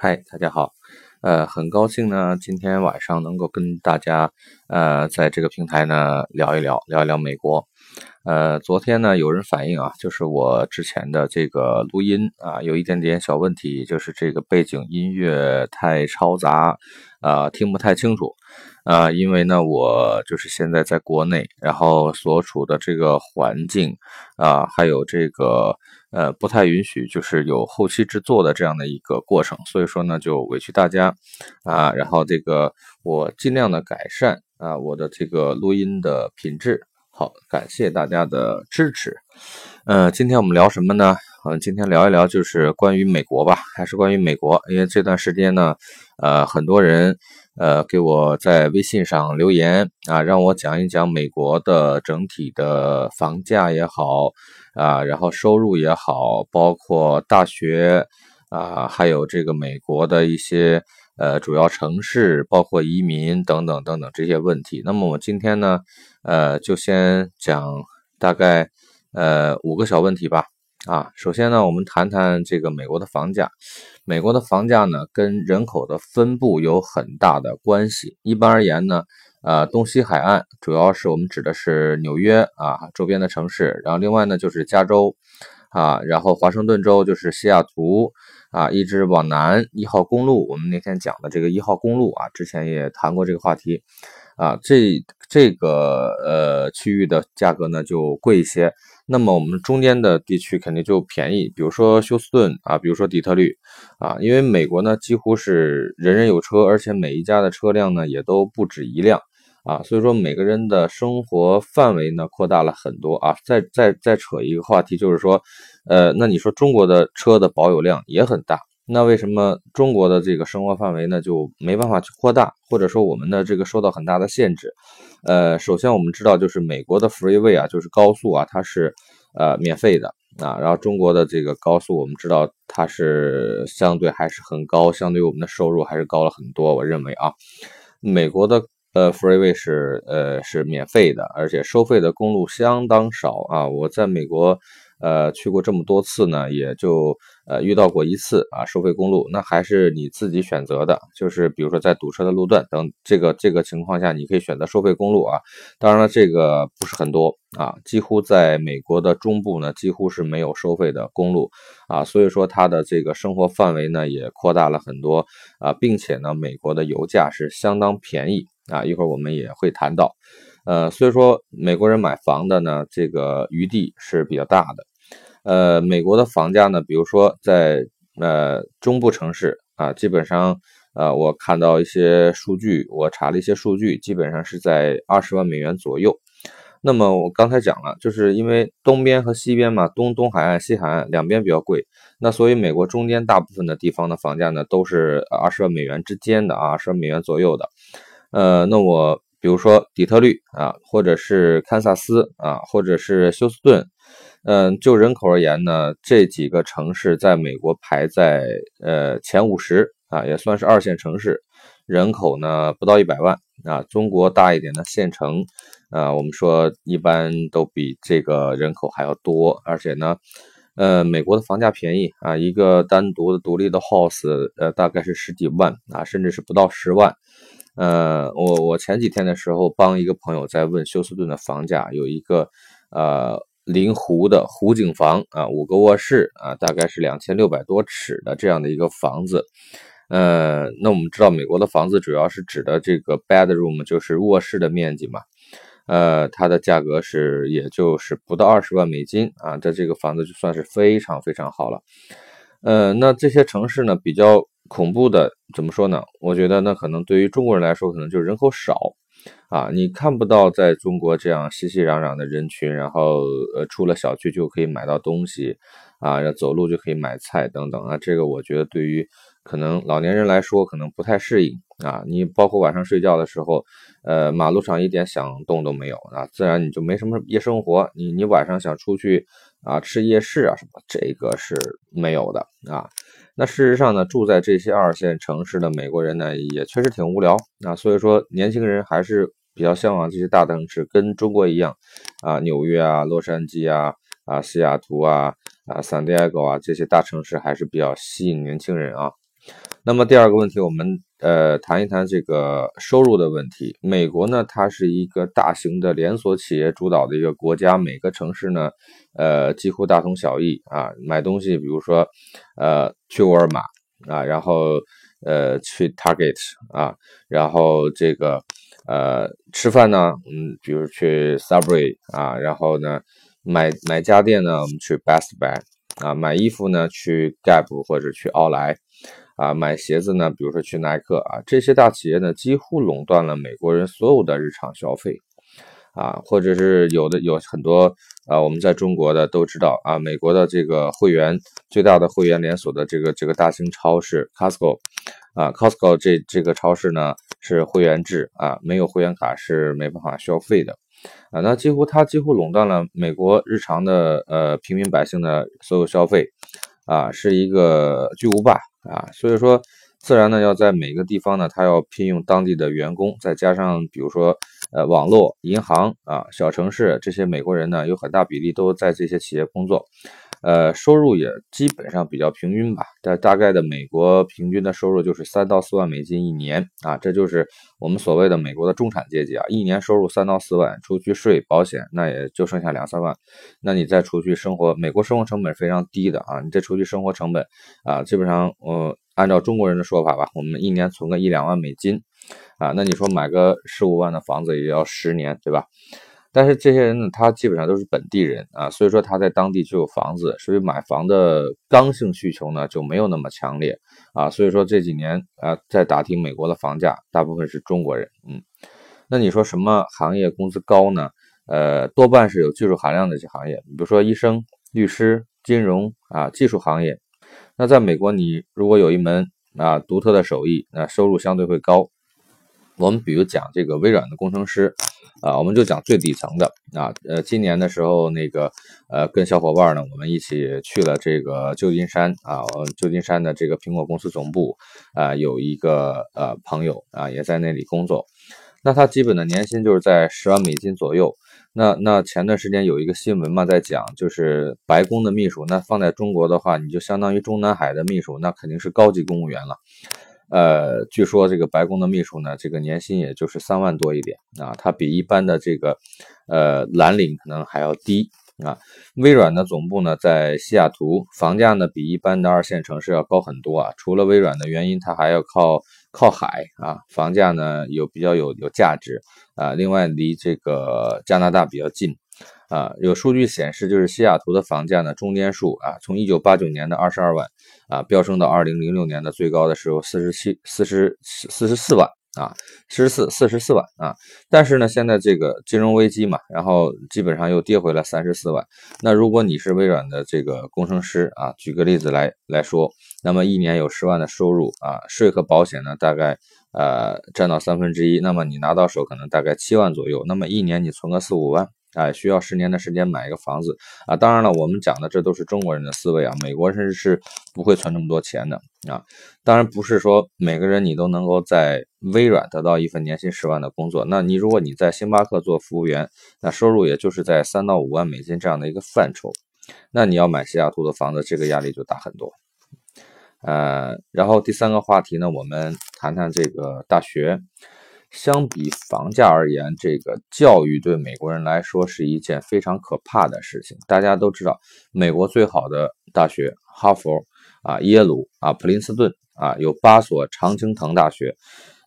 嗨，大家好，呃，很高兴呢，今天晚上能够跟大家，呃，在这个平台呢聊一聊，聊一聊美国。呃，昨天呢，有人反映啊，就是我之前的这个录音啊，有一点点小问题，就是这个背景音乐太嘈杂，啊，听不太清楚。啊，因为呢，我就是现在在国内，然后所处的这个环境啊，还有这个呃，不太允许就是有后期制作的这样的一个过程，所以说呢，就委屈大家啊，然后这个我尽量的改善啊，我的这个录音的品质。好，感谢大家的支持。呃，今天我们聊什么呢？嗯，今天聊一聊就是关于美国吧，还是关于美国？因为这段时间呢，呃，很多人。呃，给我在微信上留言啊，让我讲一讲美国的整体的房价也好啊，然后收入也好，包括大学啊，还有这个美国的一些呃主要城市，包括移民等等等等这些问题。那么我今天呢，呃，就先讲大概呃五个小问题吧。啊，首先呢，我们谈谈这个美国的房价。美国的房价呢，跟人口的分布有很大的关系。一般而言呢，呃，东西海岸主要是我们指的是纽约啊周边的城市，然后另外呢就是加州啊，然后华盛顿州就是西雅图啊，一直往南一号公路，我们那天讲的这个一号公路啊，之前也谈过这个话题啊，这这个呃区域的价格呢就贵一些。那么我们中间的地区肯定就便宜，比如说休斯顿啊，比如说底特律啊，因为美国呢几乎是人人有车，而且每一家的车辆呢也都不止一辆啊，所以说每个人的生活范围呢扩大了很多啊。再再再扯一个话题，就是说，呃，那你说中国的车的保有量也很大。那为什么中国的这个生活范围呢就没办法去扩大，或者说我们的这个受到很大的限制？呃，首先我们知道就是美国的 freeway 啊，就是高速啊，它是呃免费的啊。然后中国的这个高速，我们知道它是相对还是很高，相对于我们的收入还是高了很多。我认为啊，美国的呃 freeway 是呃是免费的，而且收费的公路相当少啊。我在美国。呃，去过这么多次呢，也就呃遇到过一次啊，收费公路，那还是你自己选择的，就是比如说在堵车的路段等这个这个情况下，你可以选择收费公路啊。当然了，这个不是很多啊，几乎在美国的中部呢，几乎是没有收费的公路啊，所以说它的这个生活范围呢也扩大了很多啊，并且呢，美国的油价是相当便宜啊，一会儿我们也会谈到。呃，所以说美国人买房的呢，这个余地是比较大的。呃，美国的房价呢，比如说在呃中部城市啊，基本上呃我看到一些数据，我查了一些数据，基本上是在二十万美元左右。那么我刚才讲了，就是因为东边和西边嘛，东东海岸、西海岸两边比较贵，那所以美国中间大部分的地方的房价呢，都是二十万美元之间的啊，二十万美元左右的。呃，那我。比如说底特律啊，或者是堪萨斯啊，或者是休斯顿，嗯，就人口而言呢，这几个城市在美国排在呃前五十啊，也算是二线城市，人口呢不到一百万啊。中国大一点的县城啊，我们说一般都比这个人口还要多，而且呢，呃，美国的房价便宜啊，一个单独的独立的 house，呃，大概是十几万啊，甚至是不到十万。呃，我我前几天的时候帮一个朋友在问休斯顿的房价，有一个呃临湖的湖景房啊，五个卧室啊，大概是两千六百多尺的这样的一个房子。呃，那我们知道美国的房子主要是指的这个 bedroom，就是卧室的面积嘛。呃，它的价格是也就是不到二十万美金啊，在这个房子就算是非常非常好了。呃，那这些城市呢比较。恐怖的怎么说呢？我觉得那可能对于中国人来说，可能就是人口少啊，你看不到在中国这样熙熙攘攘的人群，然后呃出了小区就可以买到东西啊，走路就可以买菜等等啊，这个我觉得对于可能老年人来说可能不太适应啊。你包括晚上睡觉的时候，呃，马路上一点响动都没有啊，自然你就没什么夜生活。你你晚上想出去啊吃夜市啊什么，这个是没有的啊。那事实上呢，住在这些二线城市的美国人呢，也确实挺无聊啊。所以说，年轻人还是比较向往这些大城市，跟中国一样啊，纽约啊、洛杉矶啊、啊西雅图啊、啊 San Diego 啊这些大城市还是比较吸引年轻人啊。那么第二个问题，我们呃谈一谈这个收入的问题。美国呢，它是一个大型的连锁企业主导的一个国家，每个城市呢，呃几乎大同小异啊。买东西，比如说呃去沃尔玛啊，然后呃去 Target 啊，然后这个呃吃饭呢，嗯，比如去 Subway 啊，然后呢买买家电呢，我们去 Best Buy 啊，买衣服呢去 Gap 或者去奥莱。啊，买鞋子呢，比如说去耐克啊，这些大企业呢，几乎垄断了美国人所有的日常消费，啊，或者是有的有很多啊，我们在中国的都知道啊，美国的这个会员最大的会员连锁的这个这个大型超市 Costco，啊，Costco 这这个超市呢是会员制啊，没有会员卡是没办法消费的，啊，那几乎它几乎垄断了美国日常的呃平民百姓的所有消费，啊，是一个巨无霸。啊，所以说，自然呢，要在每个地方呢，他要聘用当地的员工，再加上比如说，呃，网络银行啊，小城市这些美国人呢，有很大比例都在这些企业工作，呃，收入也基本上比较平均吧。大大概的美国平均的收入就是三到四万美金一年啊，这就是我们所谓的美国的中产阶级啊，一年收入三到四万，除去税保险，那也就剩下两三万，那你再除去生活，美国生活成本非常低的啊，你再除去生活成本啊，基本上呃，按照中国人的说法吧，我们一年存个一两万美金啊，那你说买个十五万的房子也要十年，对吧？但是这些人呢，他基本上都是本地人啊，所以说他在当地就有房子，所以买房的刚性需求呢就没有那么强烈啊。所以说这几年啊，在打听美国的房价，大部分是中国人。嗯，那你说什么行业工资高呢？呃，多半是有技术含量的一些行业，比如说医生、律师、金融啊，技术行业。那在美国，你如果有一门啊独特的手艺，那收入相对会高。我们比如讲这个微软的工程师，啊，我们就讲最底层的啊，呃，今年的时候那个，呃，跟小伙伴呢，我们一起去了这个旧金山啊，旧金山的这个苹果公司总部啊，有一个呃朋友啊，也在那里工作，那他基本的年薪就是在十万美金左右。那那前段时间有一个新闻嘛，在讲就是白宫的秘书，那放在中国的话，你就相当于中南海的秘书，那肯定是高级公务员了。呃，据说这个白宫的秘书呢，这个年薪也就是三万多一点啊，他比一般的这个呃蓝领可能还要低啊。微软的总部呢在西雅图，房价呢比一般的二线城市要高很多啊。除了微软的原因，它还要靠靠海啊，房价呢有比较有有价值啊。另外离这个加拿大比较近。啊，有数据显示，就是西雅图的房价呢，中间数啊，从一九八九年的二十二万啊，飙升到二零零六年的最高的时候四十七、四十四十四万啊，四十四、四十四万啊。但是呢，现在这个金融危机嘛，然后基本上又跌回了三十四万。那如果你是微软的这个工程师啊，举个例子来来说，那么一年有十万的收入啊，税和保险呢，大概呃占到三分之一，那么你拿到手可能大概七万左右，那么一年你存个四五万。啊，需要十年的时间买一个房子啊！当然了，我们讲的这都是中国人的思维啊，美国人是不会存这么多钱的啊。当然不是说每个人你都能够在微软得到一份年薪十万的工作。那你如果你在星巴克做服务员，那收入也就是在三到五万美金这样的一个范畴。那你要买西雅图的房子，这个压力就大很多。呃，然后第三个话题呢，我们谈谈这个大学。相比房价而言，这个教育对美国人来说是一件非常可怕的事情。大家都知道，美国最好的大学哈佛啊、耶鲁啊、普林斯顿啊，有八所常青藤大学。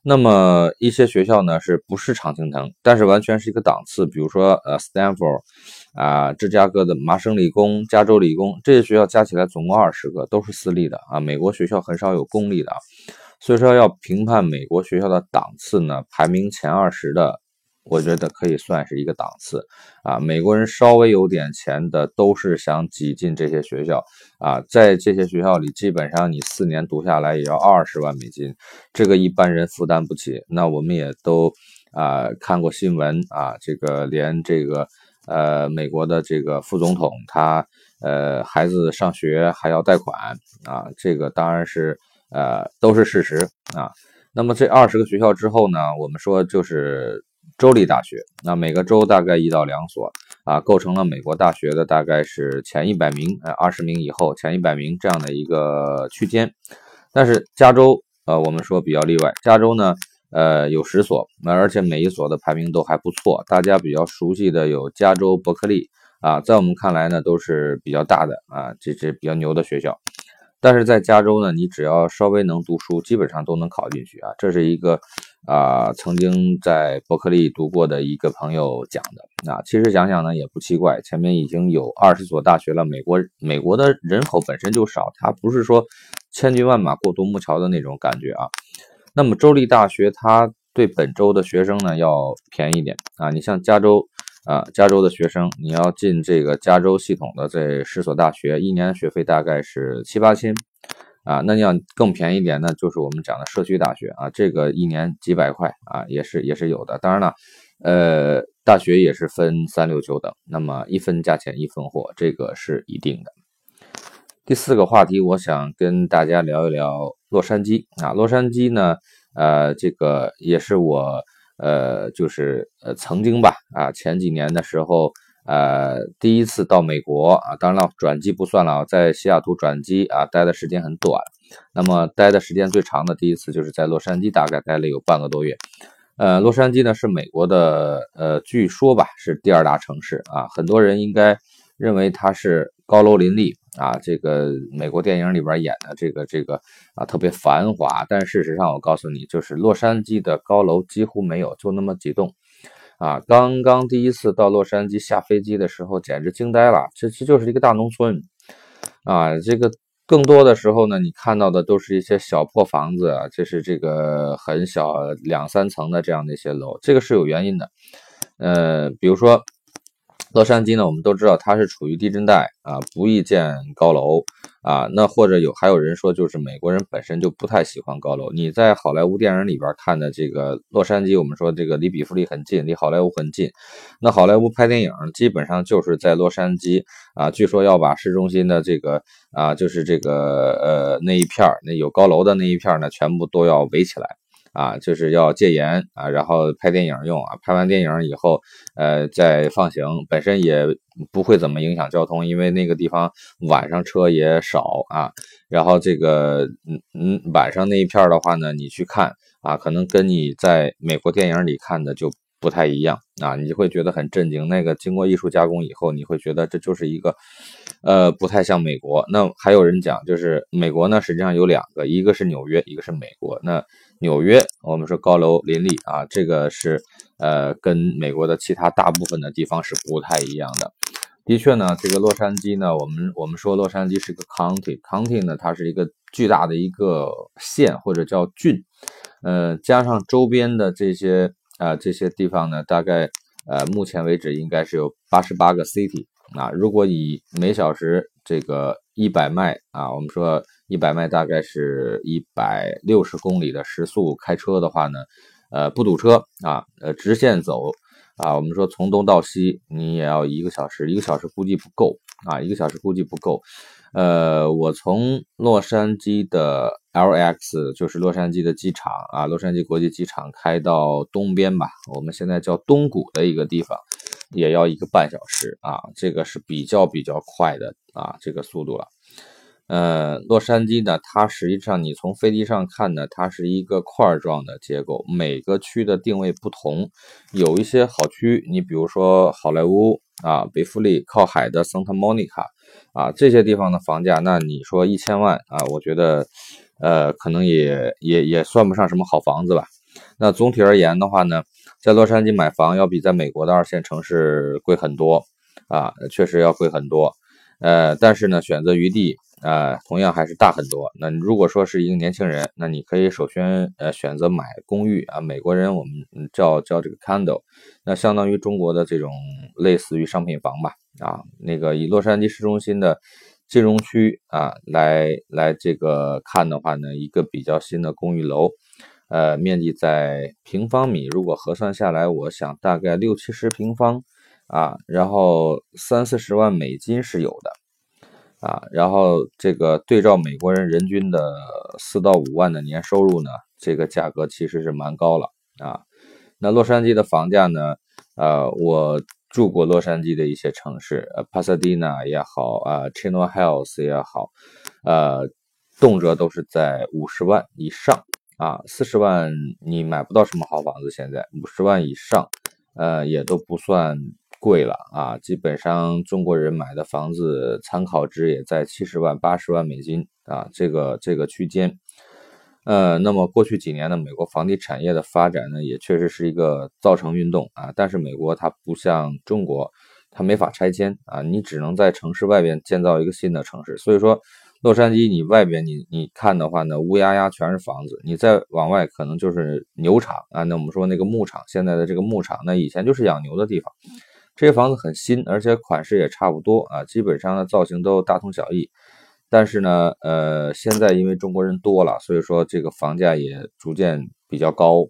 那么一些学校呢，是不是常青藤，但是完全是一个档次。比如说呃，Stanford 啊、芝加哥的麻省理工、加州理工这些学校加起来总共二十个，都是私立的啊。美国学校很少有公立的。所以说，要评判美国学校的档次呢，排名前二十的，我觉得可以算是一个档次啊。美国人稍微有点钱的，都是想挤进这些学校啊。在这些学校里，基本上你四年读下来也要二十万美金，这个一般人负担不起。那我们也都啊看过新闻啊，这个连这个呃美国的这个副总统他呃孩子上学还要贷款啊，这个当然是。呃，都是事实啊。那么这二十个学校之后呢，我们说就是州立大学。那每个州大概一到两所啊，构成了美国大学的大概是前一百名，呃，二十名以后前一百名这样的一个区间。但是加州呃，我们说比较例外。加州呢，呃，有十所，而且每一所的排名都还不错。大家比较熟悉的有加州伯克利啊，在我们看来呢，都是比较大的啊，这这比较牛的学校。但是在加州呢，你只要稍微能读书，基本上都能考进去啊。这是一个啊，曾经在伯克利读过的一个朋友讲的啊。其实想想呢，也不奇怪，前面已经有二十所大学了。美国美国的人口本身就少，它不是说千军万马过独木桥的那种感觉啊。那么州立大学它对本州的学生呢要便宜点啊。你像加州。啊，加州的学生，你要进这个加州系统的这十所大学，一年学费大概是七八千，啊，那你要更便宜一点，那就是我们讲的社区大学啊，这个一年几百块啊，也是也是有的。当然了，呃，大学也是分三六九等，那么一分价钱一分货，这个是一定的。第四个话题，我想跟大家聊一聊洛杉矶啊，洛杉矶呢，呃，这个也是我。呃，就是呃，曾经吧，啊，前几年的时候，呃，第一次到美国啊，当然了，转机不算了，在西雅图转机啊，待的时间很短。那么待的时间最长的第一次就是在洛杉矶，大概待了有半个多月。呃，洛杉矶呢是美国的，呃，据说吧是第二大城市啊，很多人应该认为它是高楼林立。啊，这个美国电影里边演的这个这个啊，特别繁华。但事实上，我告诉你，就是洛杉矶的高楼几乎没有，就那么几栋。啊，刚刚第一次到洛杉矶下飞机的时候，简直惊呆了。这这就是一个大农村啊。这个更多的时候呢，你看到的都是一些小破房子，这是这个很小两三层的这样的一些楼。这个是有原因的。呃，比如说。洛杉矶呢，我们都知道它是处于地震带啊，不易建高楼啊。那或者有还有人说，就是美国人本身就不太喜欢高楼。你在好莱坞电影里边看的这个洛杉矶，我们说这个离比弗利很近，离好莱坞很近。那好莱坞拍电影基本上就是在洛杉矶啊，据说要把市中心的这个啊，就是这个呃那一片那有高楼的那一片呢，全部都要围起来。啊，就是要戒严啊，然后拍电影用啊，拍完电影以后，呃，再放行，本身也不会怎么影响交通，因为那个地方晚上车也少啊。然后这个，嗯嗯，晚上那一片的话呢，你去看啊，可能跟你在美国电影里看的就。不太一样啊，你会觉得很震惊。那个经过艺术加工以后，你会觉得这就是一个，呃，不太像美国。那还有人讲，就是美国呢，实际上有两个，一个是纽约，一个是美国。那纽约，我们说高楼林立啊，这个是呃，跟美国的其他大部分的地方是不太一样的。的确呢，这个洛杉矶呢，我们我们说洛杉矶是个 county，county 呢，它是一个巨大的一个县或者叫郡，呃，加上周边的这些。啊，这些地方呢，大概呃，目前为止应该是有八十八个 city 啊。如果以每小时这个一百迈啊，我们说一百迈大概是一百六十公里的时速开车的话呢，呃，不堵车啊，呃，直线走啊，我们说从东到西你也要一个小时，一个小时估计不够啊，一个小时估计不够。呃，我从洛杉矶的 LX，就是洛杉矶的机场啊，洛杉矶国际机场开到东边吧，我们现在叫东谷的一个地方，也要一个半小时啊，这个是比较比较快的啊，这个速度了。呃，洛杉矶呢，它实际上你从飞机上看呢，它是一个块状的结构，每个区的定位不同，有一些好区，你比如说好莱坞啊，北弗利靠海的 Santa Monica。啊，这些地方的房价，那你说一千万啊？我觉得，呃，可能也也也算不上什么好房子吧。那总体而言的话呢，在洛杉矶买房要比在美国的二线城市贵很多啊，确实要贵很多。呃，但是呢，选择余地啊，同样还是大很多。那如果说是一个年轻人，那你可以首先呃选择买公寓啊，美国人我们叫叫这个 condo，那相当于中国的这种类似于商品房吧。啊，那个以洛杉矶市中心的金融区啊来来这个看的话呢，一个比较新的公寓楼，呃，面积在平方米，如果核算下来，我想大概六七十平方啊，然后三四十万美金是有的啊，然后这个对照美国人人均的四到五万的年收入呢，这个价格其实是蛮高了啊。那洛杉矶的房价呢，呃，我。住过洛杉矶的一些城市，呃，帕萨迪纳也好，啊，Chino Hills 也好，呃，动辄都是在五十万以上啊，四十万你买不到什么好房子，现在五十万以上，呃，也都不算贵了啊。基本上中国人买的房子参考值也在七十万、八十万美金啊，这个这个区间。呃，那么过去几年呢，美国房地产业的发展呢，也确实是一个造城运动啊。但是美国它不像中国，它没法拆迁啊，你只能在城市外边建造一个新的城市，所以说。洛杉矶，你外边你你看的话呢，乌压压全是房子，你再往外可能就是牛场啊。那我们说那个牧场，现在的这个牧场，那以前就是养牛的地方。这些房子很新，而且款式也差不多啊，基本上呢造型都大同小异。但是呢，呃，现在因为中国人多了，所以说这个房价也逐渐比较高。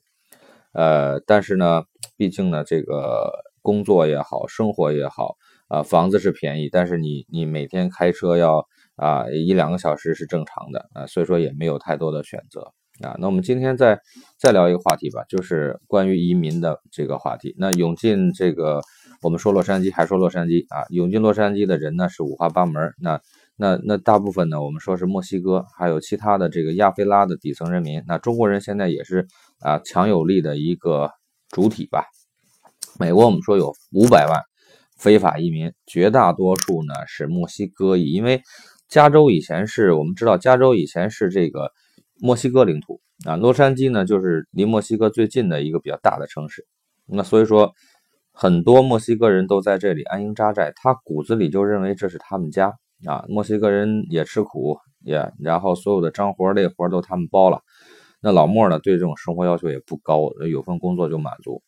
呃，但是呢，毕竟呢，这个工作也好，生活也好啊，房子是便宜，但是你你每天开车要。啊，一两个小时是正常的啊，所以说也没有太多的选择啊。那我们今天再再聊一个话题吧，就是关于移民的这个话题。那涌进这个，我们说洛杉矶还说洛杉矶啊，涌进洛杉矶的人呢是五花八门。那那那大部分呢，我们说是墨西哥，还有其他的这个亚非拉的底层人民。那中国人现在也是啊强有力的一个主体吧。美国我们说有五百万非法移民，绝大多数呢是墨西哥裔，因为。加州以前是我们知道，加州以前是这个墨西哥领土啊。洛杉矶呢，就是离墨西哥最近的一个比较大的城市。那所以说，很多墨西哥人都在这里安营扎寨，他骨子里就认为这是他们家啊。墨西哥人也吃苦，也然后所有的脏活累活都他们包了。那老莫呢，对这种生活要求也不高，有份工作就满足。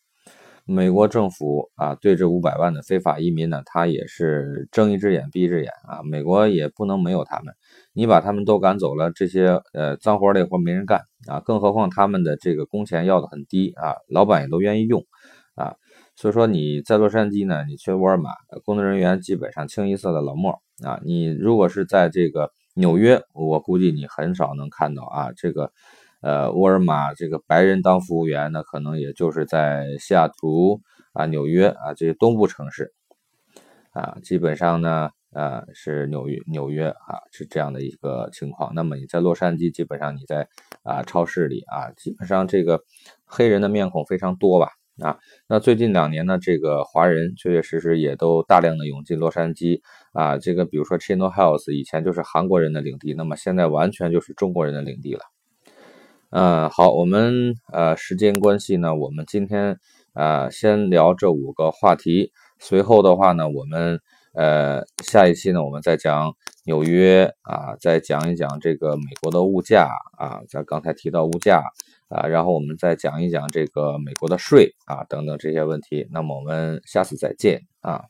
美国政府啊，对这五百万的非法移民呢，他也是睁一只眼闭一只眼啊。美国也不能没有他们，你把他们都赶走了，这些呃脏活累活没人干啊。更何况他们的这个工钱要的很低啊，老板也都愿意用啊。所以说你在洛杉矶呢，你去沃尔玛，工作人员基本上清一色的老莫啊。你如果是在这个纽约，我估计你很少能看到啊这个。呃，沃尔玛这个白人当服务员呢，可能也就是在西雅图啊、纽约啊这些东部城市啊，基本上呢，呃，是纽约纽约啊，是这样的一个情况。那么你在洛杉矶，基本上你在啊超市里啊，基本上这个黑人的面孔非常多吧啊。那最近两年呢，这个华人确确实实也都大量的涌进洛杉矶啊。这个比如说 Chino Hills 以前就是韩国人的领地，那么现在完全就是中国人的领地了。嗯，好，我们呃时间关系呢，我们今天啊先聊这五个话题。随后的话呢，我们呃下一期呢，我们再讲纽约啊，再讲一讲这个美国的物价啊，咱刚才提到物价啊，然后我们再讲一讲这个美国的税啊等等这些问题。那么我们下次再见啊。